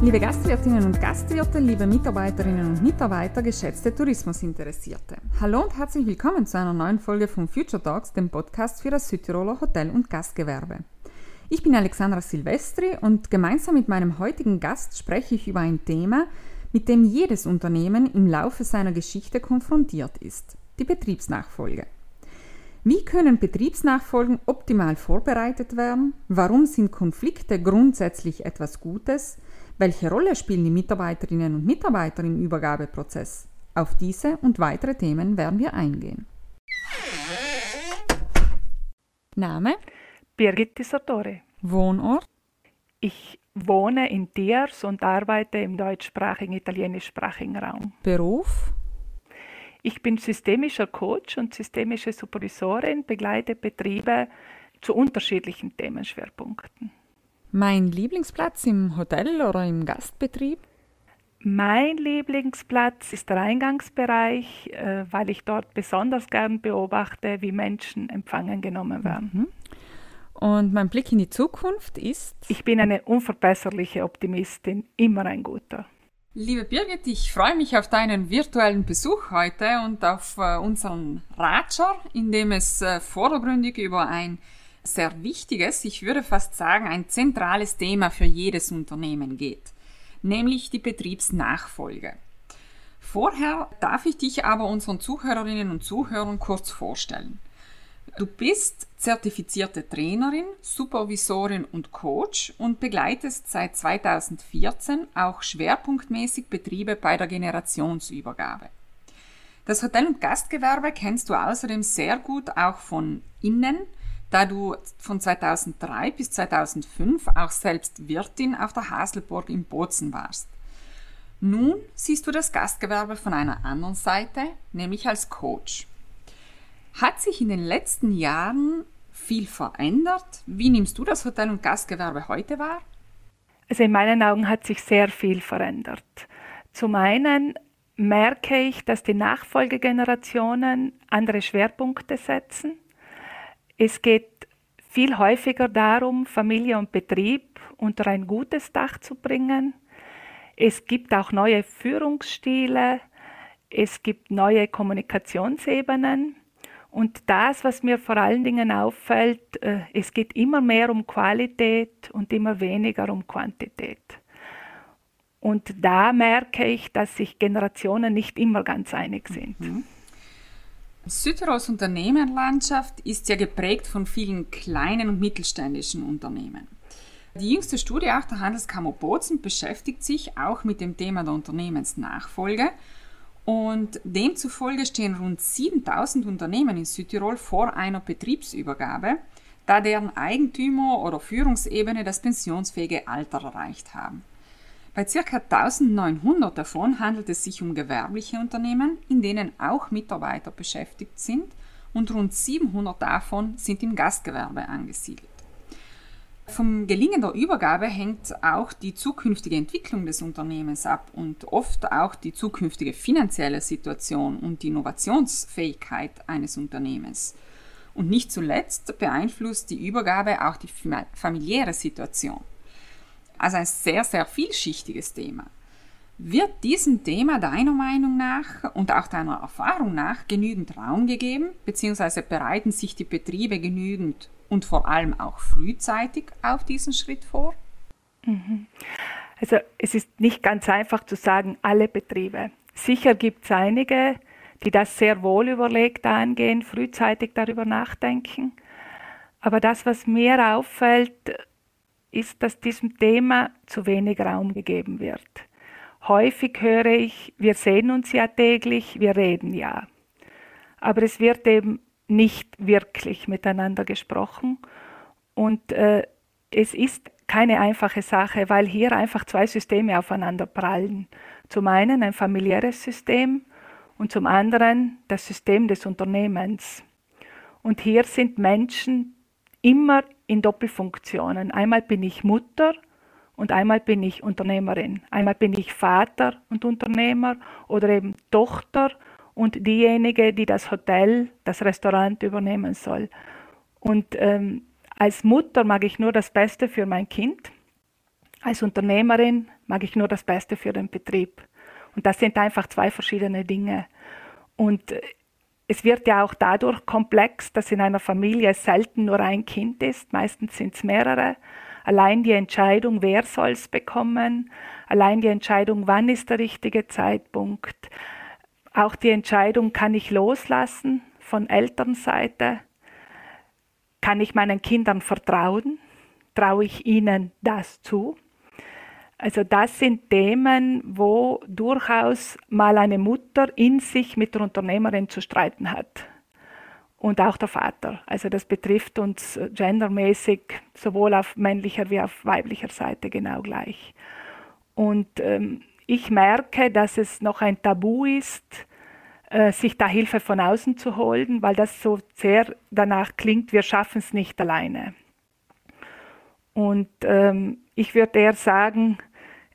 Liebe Gastwirtinnen und Gastwirte, liebe Mitarbeiterinnen und Mitarbeiter, geschätzte Tourismusinteressierte. Hallo und herzlich willkommen zu einer neuen Folge von Future Talks, dem Podcast für das Südtiroler Hotel- und Gastgewerbe. Ich bin Alexandra Silvestri und gemeinsam mit meinem heutigen Gast spreche ich über ein Thema, mit dem jedes Unternehmen im Laufe seiner Geschichte konfrontiert ist, die Betriebsnachfolge. Wie können Betriebsnachfolgen optimal vorbereitet werden? Warum sind Konflikte grundsätzlich etwas Gutes? Welche Rolle spielen die Mitarbeiterinnen und Mitarbeiter im Übergabeprozess? Auf diese und weitere Themen werden wir eingehen. Name? Birgit Sartori. Wohnort? Ich wohne in Tiers und arbeite im deutschsprachigen, italienischsprachigen Raum. Beruf? Ich bin systemischer Coach und systemische Supervisorin, begleite Betriebe zu unterschiedlichen Themenschwerpunkten. Mein Lieblingsplatz im Hotel oder im Gastbetrieb? Mein Lieblingsplatz ist der Eingangsbereich, äh, weil ich dort besonders gern beobachte, wie Menschen empfangen genommen werden. Mhm. Und mein Blick in die Zukunft ist? Ich bin eine unverbesserliche Optimistin, immer ein guter. Liebe Birgit, ich freue mich auf deinen virtuellen Besuch heute und auf äh, unseren Ratscher, in dem es äh, vordergründig über ein sehr wichtiges, ich würde fast sagen ein zentrales Thema für jedes Unternehmen geht, nämlich die Betriebsnachfolge. Vorher darf ich dich aber unseren Zuhörerinnen und Zuhörern kurz vorstellen. Du bist zertifizierte Trainerin, Supervisorin und Coach und begleitest seit 2014 auch schwerpunktmäßig Betriebe bei der Generationsübergabe. Das Hotel- und Gastgewerbe kennst du außerdem sehr gut auch von innen, da du von 2003 bis 2005 auch selbst Wirtin auf der Haselburg in Bozen warst. Nun siehst du das Gastgewerbe von einer anderen Seite, nämlich als Coach. Hat sich in den letzten Jahren viel verändert? Wie nimmst du das Hotel- und Gastgewerbe heute wahr? Also in meinen Augen hat sich sehr viel verändert. Zum einen merke ich, dass die Nachfolgegenerationen andere Schwerpunkte setzen. Es geht viel häufiger darum, Familie und Betrieb unter ein gutes Dach zu bringen. Es gibt auch neue Führungsstile, es gibt neue Kommunikationsebenen. Und das, was mir vor allen Dingen auffällt, äh, es geht immer mehr um Qualität und immer weniger um Quantität. Und da merke ich, dass sich Generationen nicht immer ganz einig sind. Mhm. Südtirols Unternehmerlandschaft ist ja geprägt von vielen kleinen und mittelständischen Unternehmen. Die jüngste Studie auch der Handelskammer Bozen beschäftigt sich auch mit dem Thema der Unternehmensnachfolge und demzufolge stehen rund 7000 Unternehmen in Südtirol vor einer Betriebsübergabe, da deren Eigentümer oder Führungsebene das pensionsfähige Alter erreicht haben. Bei ca. 1900 davon handelt es sich um gewerbliche Unternehmen, in denen auch Mitarbeiter beschäftigt sind und rund 700 davon sind im Gastgewerbe angesiedelt. Vom Gelingen der Übergabe hängt auch die zukünftige Entwicklung des Unternehmens ab und oft auch die zukünftige finanzielle Situation und die Innovationsfähigkeit eines Unternehmens. Und nicht zuletzt beeinflusst die Übergabe auch die familiäre Situation. Also ein sehr, sehr vielschichtiges Thema. Wird diesem Thema deiner Meinung nach und auch deiner Erfahrung nach genügend Raum gegeben, beziehungsweise bereiten sich die Betriebe genügend und vor allem auch frühzeitig auf diesen Schritt vor? Mhm. Also es ist nicht ganz einfach zu sagen, alle Betriebe. Sicher gibt es einige, die das sehr wohl überlegt angehen, frühzeitig darüber nachdenken. Aber das, was mir auffällt, ist, dass diesem Thema zu wenig Raum gegeben wird. Häufig höre ich, wir sehen uns ja täglich, wir reden ja. Aber es wird eben nicht wirklich miteinander gesprochen und äh, es ist keine einfache Sache, weil hier einfach zwei Systeme aufeinander prallen. Zum einen ein familiäres System und zum anderen das System des Unternehmens. Und hier sind Menschen immer in Doppelfunktionen. Einmal bin ich Mutter und einmal bin ich Unternehmerin. Einmal bin ich Vater und Unternehmer oder eben Tochter und diejenige, die das Hotel, das Restaurant übernehmen soll. Und ähm, als Mutter mag ich nur das Beste für mein Kind. Als Unternehmerin mag ich nur das Beste für den Betrieb. Und das sind einfach zwei verschiedene Dinge. Und äh, es wird ja auch dadurch komplex, dass in einer Familie selten nur ein Kind ist, meistens sind es mehrere. Allein die Entscheidung, wer soll es bekommen, allein die Entscheidung, wann ist der richtige Zeitpunkt, auch die Entscheidung, kann ich loslassen von Elternseite, kann ich meinen Kindern vertrauen, traue ich ihnen das zu. Also das sind Themen, wo durchaus mal eine Mutter in sich mit der Unternehmerin zu streiten hat. Und auch der Vater. Also das betrifft uns gendermäßig sowohl auf männlicher wie auf weiblicher Seite genau gleich. Und ähm, ich merke, dass es noch ein Tabu ist, äh, sich da Hilfe von außen zu holen, weil das so sehr danach klingt, wir schaffen es nicht alleine. Und ähm, ich würde eher sagen,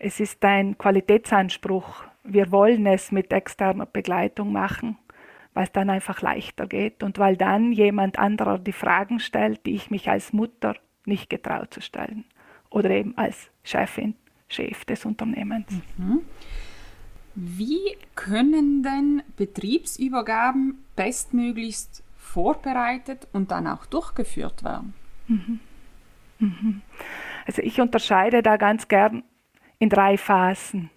es ist ein Qualitätsanspruch. Wir wollen es mit externer Begleitung machen, weil es dann einfach leichter geht und weil dann jemand anderer die Fragen stellt, die ich mich als Mutter nicht getraut zu stellen oder eben als Chefin, Chef des Unternehmens. Mhm. Wie können denn Betriebsübergaben bestmöglichst vorbereitet und dann auch durchgeführt werden? Mhm. Mhm. Also ich unterscheide da ganz gern in drei Phasen.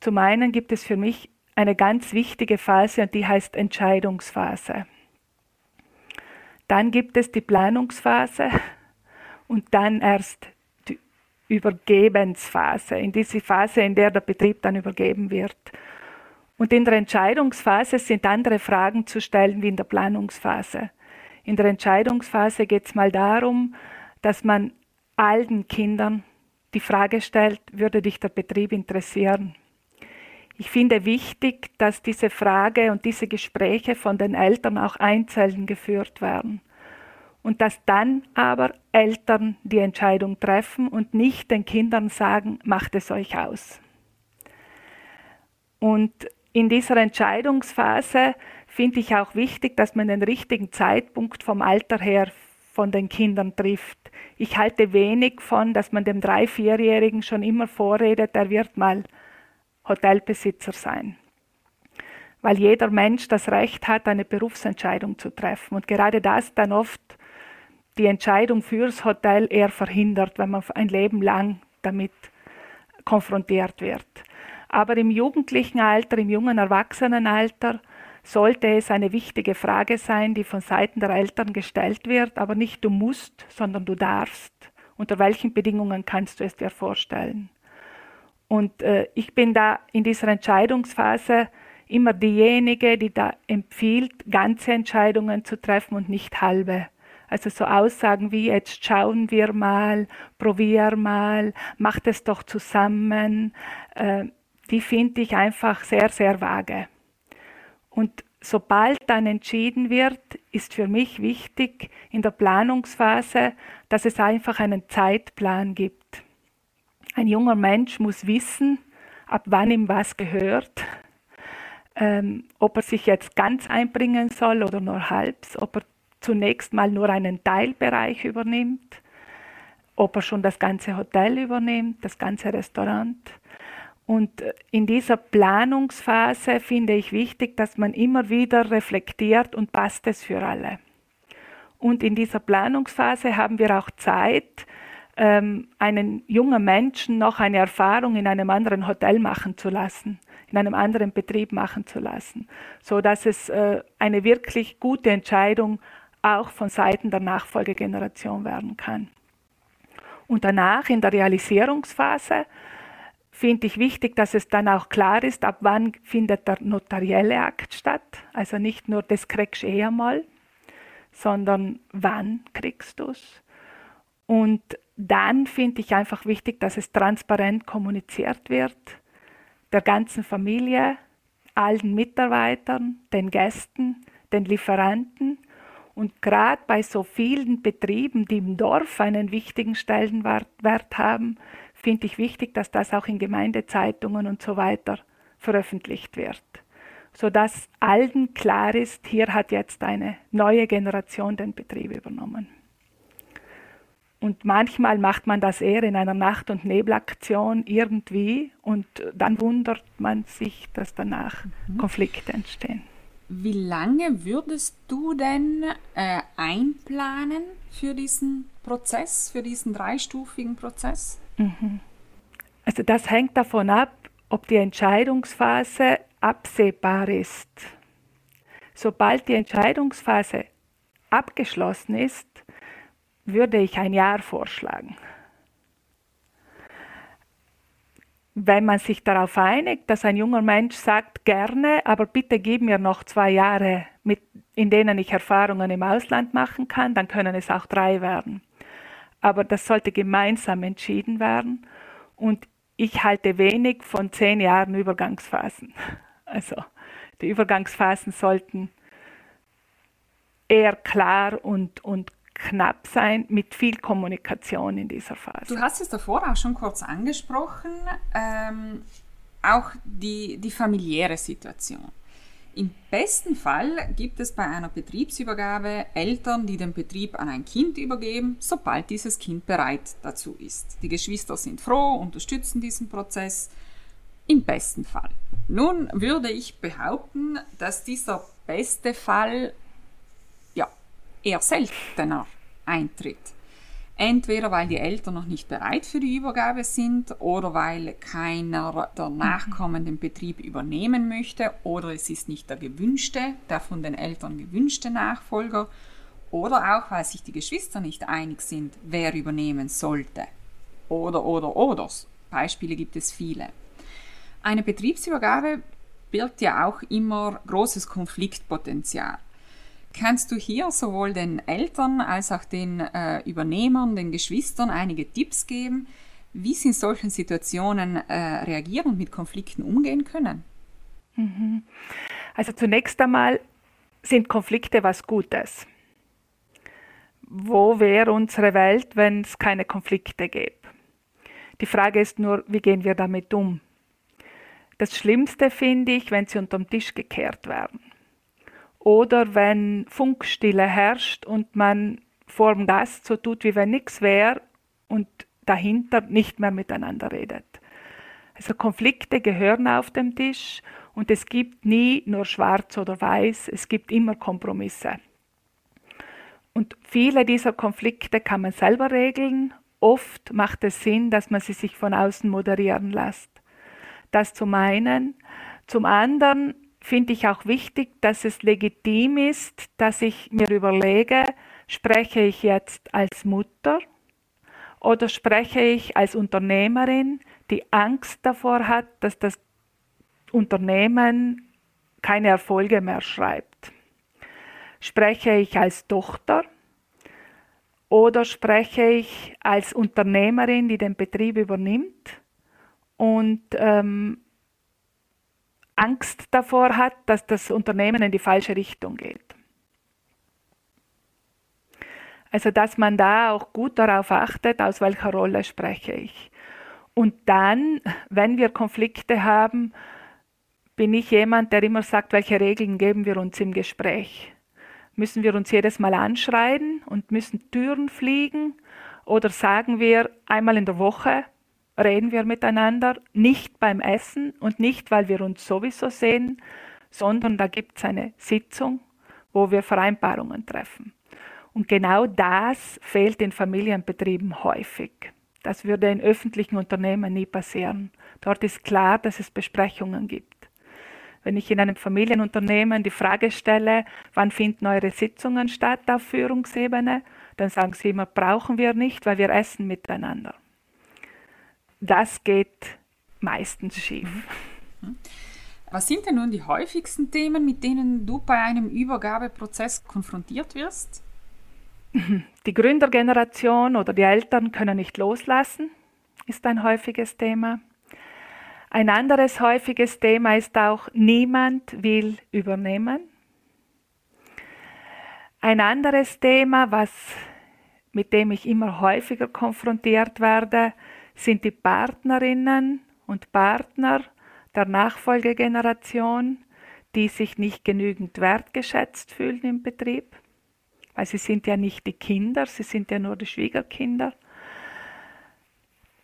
Zum einen gibt es für mich eine ganz wichtige Phase und die heißt Entscheidungsphase. Dann gibt es die Planungsphase und dann erst die Übergebensphase, in diese Phase, in der der Betrieb dann übergeben wird. Und in der Entscheidungsphase sind andere Fragen zu stellen wie in der Planungsphase. In der Entscheidungsphase geht es mal darum, dass man allen Kindern die Frage stellt, würde dich der Betrieb interessieren? Ich finde wichtig, dass diese Frage und diese Gespräche von den Eltern auch einzeln geführt werden und dass dann aber Eltern die Entscheidung treffen und nicht den Kindern sagen, macht es euch aus. Und in dieser Entscheidungsphase finde ich auch wichtig, dass man den richtigen Zeitpunkt vom Alter her von den Kindern trifft. Ich halte wenig von, dass man dem drei-, vierjährigen schon immer vorredet, er wird mal Hotelbesitzer sein. Weil jeder Mensch das Recht hat, eine Berufsentscheidung zu treffen. Und gerade das dann oft die Entscheidung fürs Hotel eher verhindert, wenn man ein Leben lang damit konfrontiert wird. Aber im jugendlichen Alter, im jungen Erwachsenenalter, sollte es eine wichtige Frage sein, die von Seiten der Eltern gestellt wird, aber nicht du musst, sondern du darfst. Unter welchen Bedingungen kannst du es dir vorstellen? Und äh, ich bin da in dieser Entscheidungsphase immer diejenige, die da empfiehlt, ganze Entscheidungen zu treffen und nicht halbe. Also so Aussagen wie jetzt schauen wir mal, probier mal, macht es doch zusammen, äh, die finde ich einfach sehr, sehr vage. Und sobald dann entschieden wird, ist für mich wichtig in der Planungsphase, dass es einfach einen Zeitplan gibt. Ein junger Mensch muss wissen, ab wann ihm was gehört, ähm, ob er sich jetzt ganz einbringen soll oder nur halb, ob er zunächst mal nur einen Teilbereich übernimmt, ob er schon das ganze Hotel übernimmt, das ganze Restaurant. Und äh, in dieser Planungsphase finde ich wichtig, dass man immer wieder reflektiert und passt es für alle. Und in dieser Planungsphase haben wir auch Zeit, ähm, einen jungen Menschen noch eine Erfahrung in einem anderen Hotel machen zu lassen, in einem anderen Betrieb machen zu lassen, so dass es äh, eine wirklich gute Entscheidung auch von Seiten der Nachfolgegeneration werden kann. Und danach in der Realisierungsphase finde ich wichtig, dass es dann auch klar ist, ab wann findet der notarielle Akt statt. Also nicht nur, das kriegst du eh einmal, sondern wann kriegst du es. Und dann finde ich einfach wichtig, dass es transparent kommuniziert wird, der ganzen Familie, allen Mitarbeitern, den Gästen, den Lieferanten. Und gerade bei so vielen Betrieben, die im Dorf einen wichtigen Stellenwert haben, finde ich wichtig, dass das auch in Gemeindezeitungen und so weiter veröffentlicht wird, sodass allen klar ist, hier hat jetzt eine neue Generation den Betrieb übernommen. Und manchmal macht man das eher in einer Nacht- und Nebelaktion irgendwie und dann wundert man sich, dass danach mhm. Konflikte entstehen. Wie lange würdest du denn äh, einplanen für diesen Prozess, für diesen dreistufigen Prozess? Mhm. Also das hängt davon ab, ob die Entscheidungsphase absehbar ist. Sobald die Entscheidungsphase abgeschlossen ist, würde ich ein Jahr vorschlagen. Wenn man sich darauf einigt, dass ein junger Mensch sagt, gerne, aber bitte gib mir noch zwei Jahre, mit, in denen ich Erfahrungen im Ausland machen kann, dann können es auch drei werden. Aber das sollte gemeinsam entschieden werden. Und ich halte wenig von zehn Jahren Übergangsphasen. Also die Übergangsphasen sollten eher klar und, und knapp sein mit viel Kommunikation in dieser Phase. Du hast es davor auch schon kurz angesprochen, ähm, auch die, die familiäre Situation. Im besten Fall gibt es bei einer Betriebsübergabe Eltern, die den Betrieb an ein Kind übergeben, sobald dieses Kind bereit dazu ist. Die Geschwister sind froh, unterstützen diesen Prozess. Im besten Fall. Nun würde ich behaupten, dass dieser beste Fall eher seltener eintritt. Entweder weil die Eltern noch nicht bereit für die Übergabe sind oder weil keiner der mhm. Nachkommen den Betrieb übernehmen möchte oder es ist nicht der gewünschte, der von den Eltern gewünschte Nachfolger oder auch weil sich die Geschwister nicht einig sind, wer übernehmen sollte. Oder, oder, oder. Beispiele gibt es viele. Eine Betriebsübergabe birgt ja auch immer großes Konfliktpotenzial. Kannst du hier sowohl den Eltern als auch den äh, Übernehmern, den Geschwistern einige Tipps geben, wie sie in solchen Situationen äh, reagieren und mit Konflikten umgehen können? Mhm. Also zunächst einmal sind Konflikte was Gutes. Wo wäre unsere Welt, wenn es keine Konflikte gäbe? Die Frage ist nur, wie gehen wir damit um? Das Schlimmste finde ich, wenn sie unterm Tisch gekehrt werden oder wenn Funkstille herrscht und man vor dem Gast so tut, wie wenn nichts wäre und dahinter nicht mehr miteinander redet. Also Konflikte gehören auf dem Tisch und es gibt nie nur schwarz oder weiß, es gibt immer Kompromisse. Und viele dieser Konflikte kann man selber regeln. Oft macht es Sinn, dass man sie sich von außen moderieren lässt. Das zum einen. Zum anderen finde ich auch wichtig, dass es legitim ist, dass ich mir überlege, spreche ich jetzt als Mutter oder spreche ich als Unternehmerin, die Angst davor hat, dass das Unternehmen keine Erfolge mehr schreibt. Spreche ich als Tochter oder spreche ich als Unternehmerin, die den Betrieb übernimmt und ähm, Angst davor hat, dass das Unternehmen in die falsche Richtung geht. Also dass man da auch gut darauf achtet, aus welcher Rolle spreche ich. Und dann, wenn wir Konflikte haben, bin ich jemand, der immer sagt, welche Regeln geben wir uns im Gespräch. Müssen wir uns jedes Mal anschreien und müssen Türen fliegen? Oder sagen wir einmal in der Woche, reden wir miteinander, nicht beim Essen und nicht, weil wir uns sowieso sehen, sondern da gibt es eine Sitzung, wo wir Vereinbarungen treffen. Und genau das fehlt in Familienbetrieben häufig. Das würde in öffentlichen Unternehmen nie passieren. Dort ist klar, dass es Besprechungen gibt. Wenn ich in einem Familienunternehmen die Frage stelle, wann finden eure Sitzungen statt auf Führungsebene, dann sagen sie immer, brauchen wir nicht, weil wir essen miteinander das geht meistens schief. Was sind denn nun die häufigsten Themen, mit denen du bei einem Übergabeprozess konfrontiert wirst? Die Gründergeneration oder die Eltern können nicht loslassen, ist ein häufiges Thema. Ein anderes häufiges Thema ist auch, niemand will übernehmen. Ein anderes Thema, was, mit dem ich immer häufiger konfrontiert werde, sind die Partnerinnen und Partner der Nachfolgegeneration, die sich nicht genügend wertgeschätzt fühlen im Betrieb. weil sie sind ja nicht die Kinder, sie sind ja nur die Schwiegerkinder.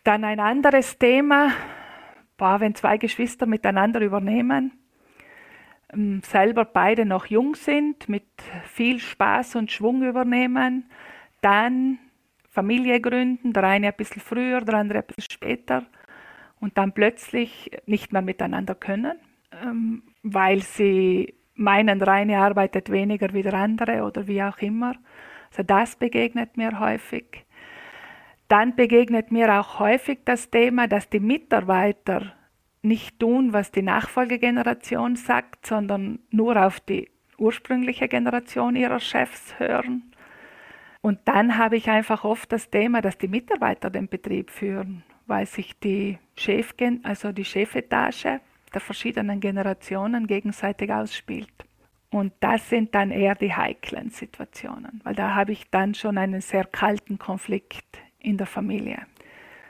Dann ein anderes Thema, boah, wenn zwei Geschwister miteinander übernehmen, ähm, selber beide noch jung sind, mit viel Spaß und Schwung übernehmen, dann Familie gründen, der eine ein bisschen früher, der andere ein bisschen später und dann plötzlich nicht mehr miteinander können, ähm, weil sie meinen, der eine arbeitet weniger wie der andere oder wie auch immer. Also das begegnet mir häufig. Dann begegnet mir auch häufig das Thema, dass die Mitarbeiter nicht tun, was die Nachfolgegeneration sagt, sondern nur auf die ursprüngliche Generation ihrer Chefs hören. Und dann habe ich einfach oft das Thema, dass die Mitarbeiter den Betrieb führen, weil sich die Chef, also die Chefetage der verschiedenen Generationen gegenseitig ausspielt. Und das sind dann eher die heiklen Situationen, weil da habe ich dann schon einen sehr kalten Konflikt in der Familie.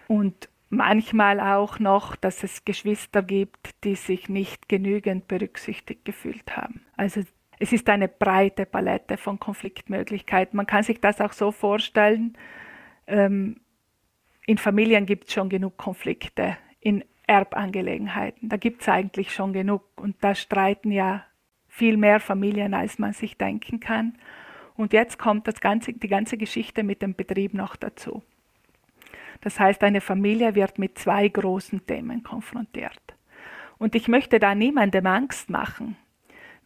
Und manchmal auch noch, dass es Geschwister gibt, die sich nicht genügend berücksichtigt gefühlt haben. Also es ist eine breite Palette von Konfliktmöglichkeiten. Man kann sich das auch so vorstellen, ähm, in Familien gibt es schon genug Konflikte, in Erbangelegenheiten. Da gibt es eigentlich schon genug. Und da streiten ja viel mehr Familien, als man sich denken kann. Und jetzt kommt das ganze, die ganze Geschichte mit dem Betrieb noch dazu. Das heißt, eine Familie wird mit zwei großen Themen konfrontiert. Und ich möchte da niemandem Angst machen.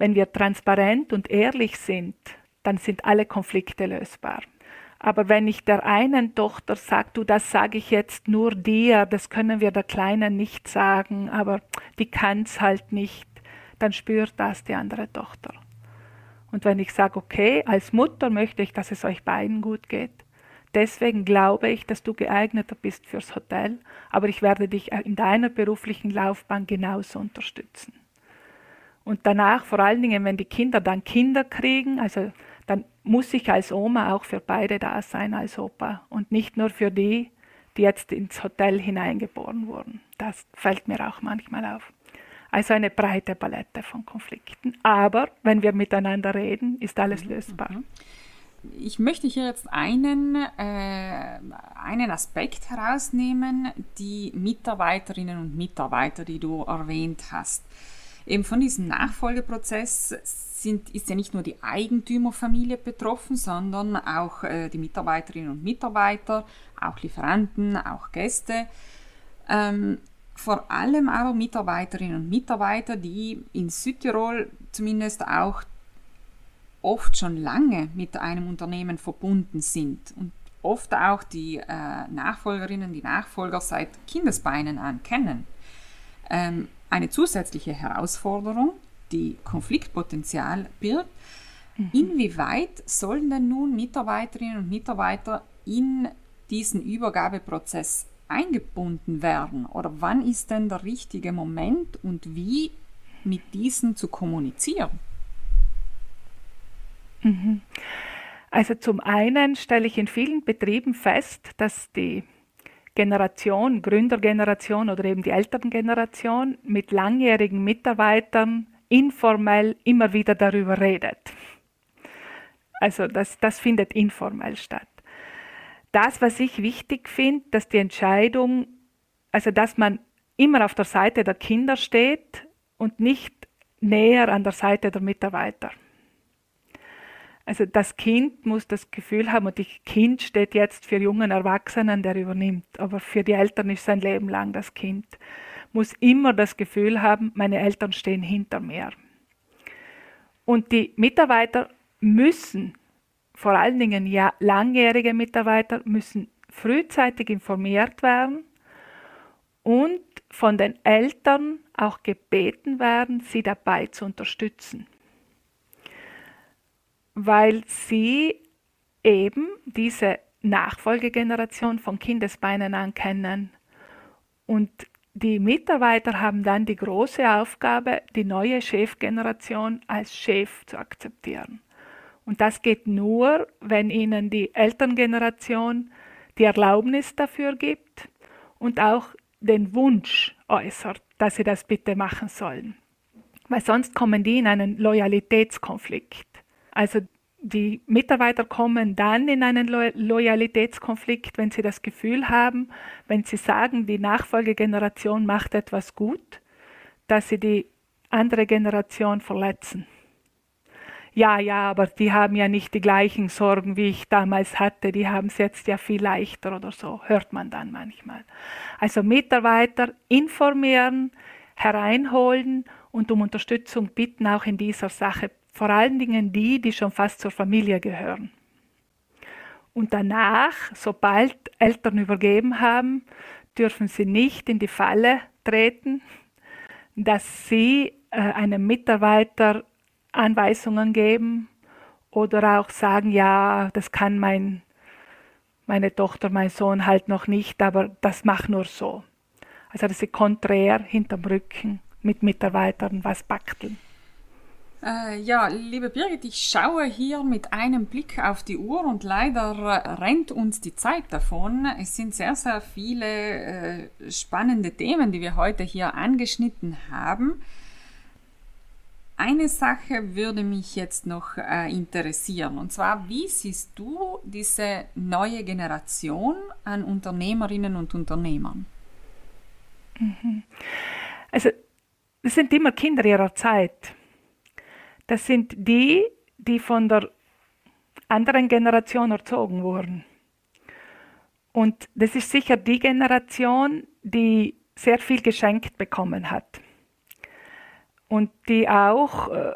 Wenn wir transparent und ehrlich sind, dann sind alle Konflikte lösbar. Aber wenn ich der einen Tochter sage, du, das sage ich jetzt nur dir, das können wir der Kleinen nicht sagen, aber die kann es halt nicht, dann spürt das die andere Tochter. Und wenn ich sage, okay, als Mutter möchte ich, dass es euch beiden gut geht, Deswegen glaube ich, dass du geeigneter bist fürs Hotel, aber ich werde dich in deiner beruflichen Laufbahn genauso unterstützen. Und danach, vor allen Dingen, wenn die Kinder dann Kinder kriegen, also dann muss ich als Oma auch für beide da sein als Opa und nicht nur für die, die jetzt ins Hotel hineingeboren wurden. Das fällt mir auch manchmal auf. Also eine breite Palette von Konflikten. Aber wenn wir miteinander reden, ist alles lösbar. Mhm ich möchte hier jetzt einen, äh, einen Aspekt herausnehmen, die Mitarbeiterinnen und Mitarbeiter, die du erwähnt hast. Eben von diesem Nachfolgeprozess sind, ist ja nicht nur die Eigentümerfamilie betroffen, sondern auch äh, die Mitarbeiterinnen und Mitarbeiter, auch Lieferanten, auch Gäste. Ähm, vor allem aber Mitarbeiterinnen und Mitarbeiter, die in Südtirol zumindest auch oft schon lange mit einem Unternehmen verbunden sind und oft auch die äh, Nachfolgerinnen, die Nachfolger seit Kindesbeinen an kennen. Ähm, eine zusätzliche Herausforderung, die Konfliktpotenzial birgt. Mhm. Inwieweit sollen denn nun Mitarbeiterinnen und Mitarbeiter in diesen Übergabeprozess eingebunden werden? Oder wann ist denn der richtige Moment und wie mit diesen zu kommunizieren? Mhm. Also zum einen stelle ich in vielen Betrieben fest, dass die Generation, Gründergeneration oder eben die Elterngeneration mit langjährigen Mitarbeitern informell immer wieder darüber redet. Also das, das findet informell statt. Das, was ich wichtig finde, dass die Entscheidung, also dass man immer auf der Seite der Kinder steht und nicht näher an der Seite der Mitarbeiter. Also das Kind muss das Gefühl haben, und das Kind steht jetzt für jungen Erwachsenen, der übernimmt, aber für die Eltern ist sein Leben lang das Kind, muss immer das Gefühl haben, meine Eltern stehen hinter mir. Und die Mitarbeiter müssen, vor allen Dingen ja langjährige Mitarbeiter, müssen frühzeitig informiert werden und von den Eltern auch gebeten werden, sie dabei zu unterstützen weil sie eben diese Nachfolgegeneration von Kindesbeinen an kennen. Und die Mitarbeiter haben dann die große Aufgabe, die neue Chefgeneration als Chef zu akzeptieren. Und das geht nur, wenn ihnen die Elterngeneration die Erlaubnis dafür gibt und auch den Wunsch äußert, dass sie das bitte machen sollen. Weil sonst kommen die in einen Loyalitätskonflikt. Also die Mitarbeiter kommen dann in einen Lo Loyalitätskonflikt, wenn sie das Gefühl haben, wenn sie sagen, die Nachfolgegeneration macht etwas gut, dass sie die andere Generation verletzen. Ja, ja, aber die haben ja nicht die gleichen Sorgen, wie ich damals hatte, die haben es jetzt ja viel leichter oder so, hört man dann manchmal. Also Mitarbeiter informieren, hereinholen und um Unterstützung bitten, auch in dieser Sache vor allen Dingen die, die schon fast zur Familie gehören. Und danach, sobald Eltern übergeben haben, dürfen sie nicht in die Falle treten, dass sie äh, einem Mitarbeiter Anweisungen geben oder auch sagen, ja, das kann mein, meine Tochter, mein Sohn halt noch nicht, aber das mach nur so. Also dass sie konträr hinterm Rücken mit Mitarbeitern was bakteln. Äh, ja, liebe Birgit, ich schaue hier mit einem Blick auf die Uhr und leider rennt uns die Zeit davon. Es sind sehr, sehr viele äh, spannende Themen, die wir heute hier angeschnitten haben. Eine Sache würde mich jetzt noch äh, interessieren, und zwar, wie siehst du diese neue Generation an Unternehmerinnen und Unternehmern? Mhm. Also, es sind immer Kinder ihrer Zeit. Das sind die, die von der anderen Generation erzogen wurden. Und das ist sicher die Generation, die sehr viel geschenkt bekommen hat und die auch äh,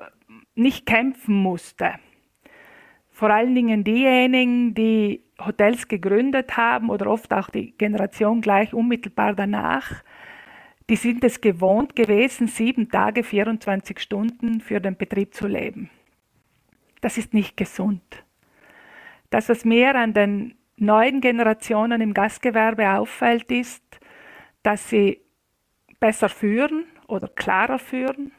nicht kämpfen musste. Vor allen Dingen diejenigen, die Hotels gegründet haben oder oft auch die Generation gleich unmittelbar danach, die sind es gewohnt gewesen, sieben Tage, 24 Stunden für den Betrieb zu leben. Das ist nicht gesund. Das, was mir an den neuen Generationen im Gastgewerbe auffällt, ist, dass sie besser führen oder klarer führen,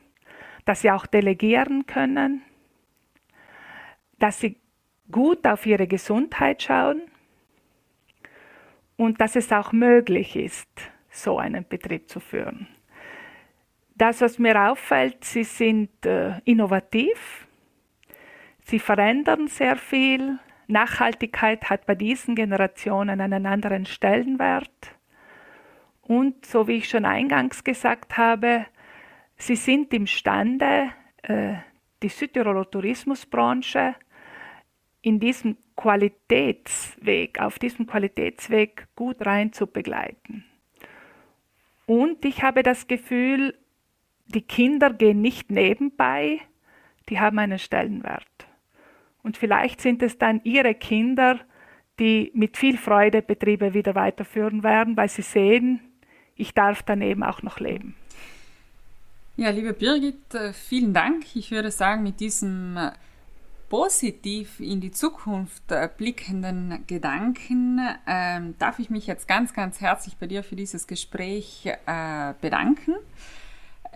dass sie auch delegieren können, dass sie gut auf ihre Gesundheit schauen und dass es auch möglich ist, so einen Betrieb zu führen. Das, was mir auffällt, sie sind äh, innovativ, sie verändern sehr viel. Nachhaltigkeit hat bei diesen Generationen einen anderen Stellenwert. Und so wie ich schon eingangs gesagt habe, sie sind imstande, äh, die Südtiroler Tourismusbranche in diesem Qualitätsweg, auf diesem Qualitätsweg gut rein zu begleiten. Und ich habe das Gefühl, die Kinder gehen nicht nebenbei, die haben einen Stellenwert. Und vielleicht sind es dann ihre Kinder, die mit viel Freude Betriebe wieder weiterführen werden, weil sie sehen, ich darf daneben auch noch leben. Ja, liebe Birgit, äh, vielen Dank. Ich würde sagen, mit diesem äh, positiv in die Zukunft äh, blickenden Gedanken ähm, darf ich mich jetzt ganz, ganz herzlich bei dir für dieses Gespräch äh, bedanken.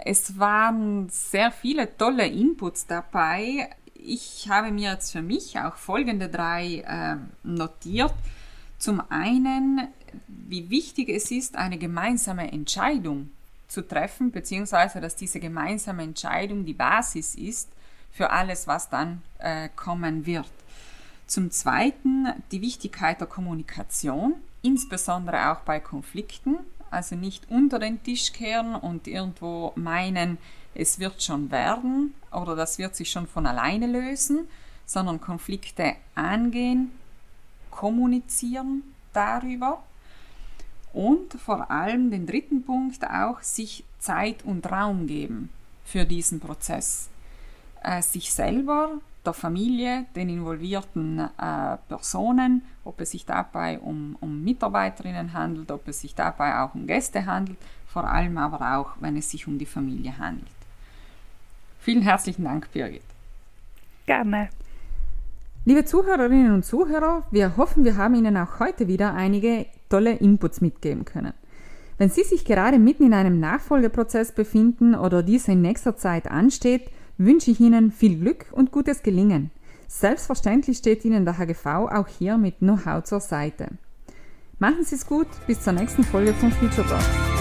Es waren sehr viele tolle Inputs dabei. Ich habe mir jetzt für mich auch folgende drei äh, notiert. Zum einen, wie wichtig es ist, eine gemeinsame Entscheidung zu treffen, beziehungsweise dass diese gemeinsame Entscheidung die Basis ist für alles, was dann äh, kommen wird. Zum Zweiten die Wichtigkeit der Kommunikation, insbesondere auch bei Konflikten, also nicht unter den Tisch kehren und irgendwo meinen, es wird schon werden oder das wird sich schon von alleine lösen, sondern Konflikte angehen, kommunizieren darüber und vor allem den dritten Punkt auch sich Zeit und Raum geben für diesen Prozess äh, sich selber, der Familie, den involvierten äh, Personen, ob es sich dabei um, um Mitarbeiterinnen handelt, ob es sich dabei auch um Gäste handelt, vor allem aber auch, wenn es sich um die Familie handelt. Vielen herzlichen Dank, Birgit. Gerne. Liebe Zuhörerinnen und Zuhörer, wir hoffen, wir haben Ihnen auch heute wieder einige tolle Inputs mitgeben können. Wenn Sie sich gerade mitten in einem Nachfolgeprozess befinden oder dieser in nächster Zeit ansteht, wünsche ich Ihnen viel Glück und gutes Gelingen. Selbstverständlich steht Ihnen der HGV auch hier mit Know-how zur Seite. Machen Sie es gut, bis zur nächsten Folge von Future Talks.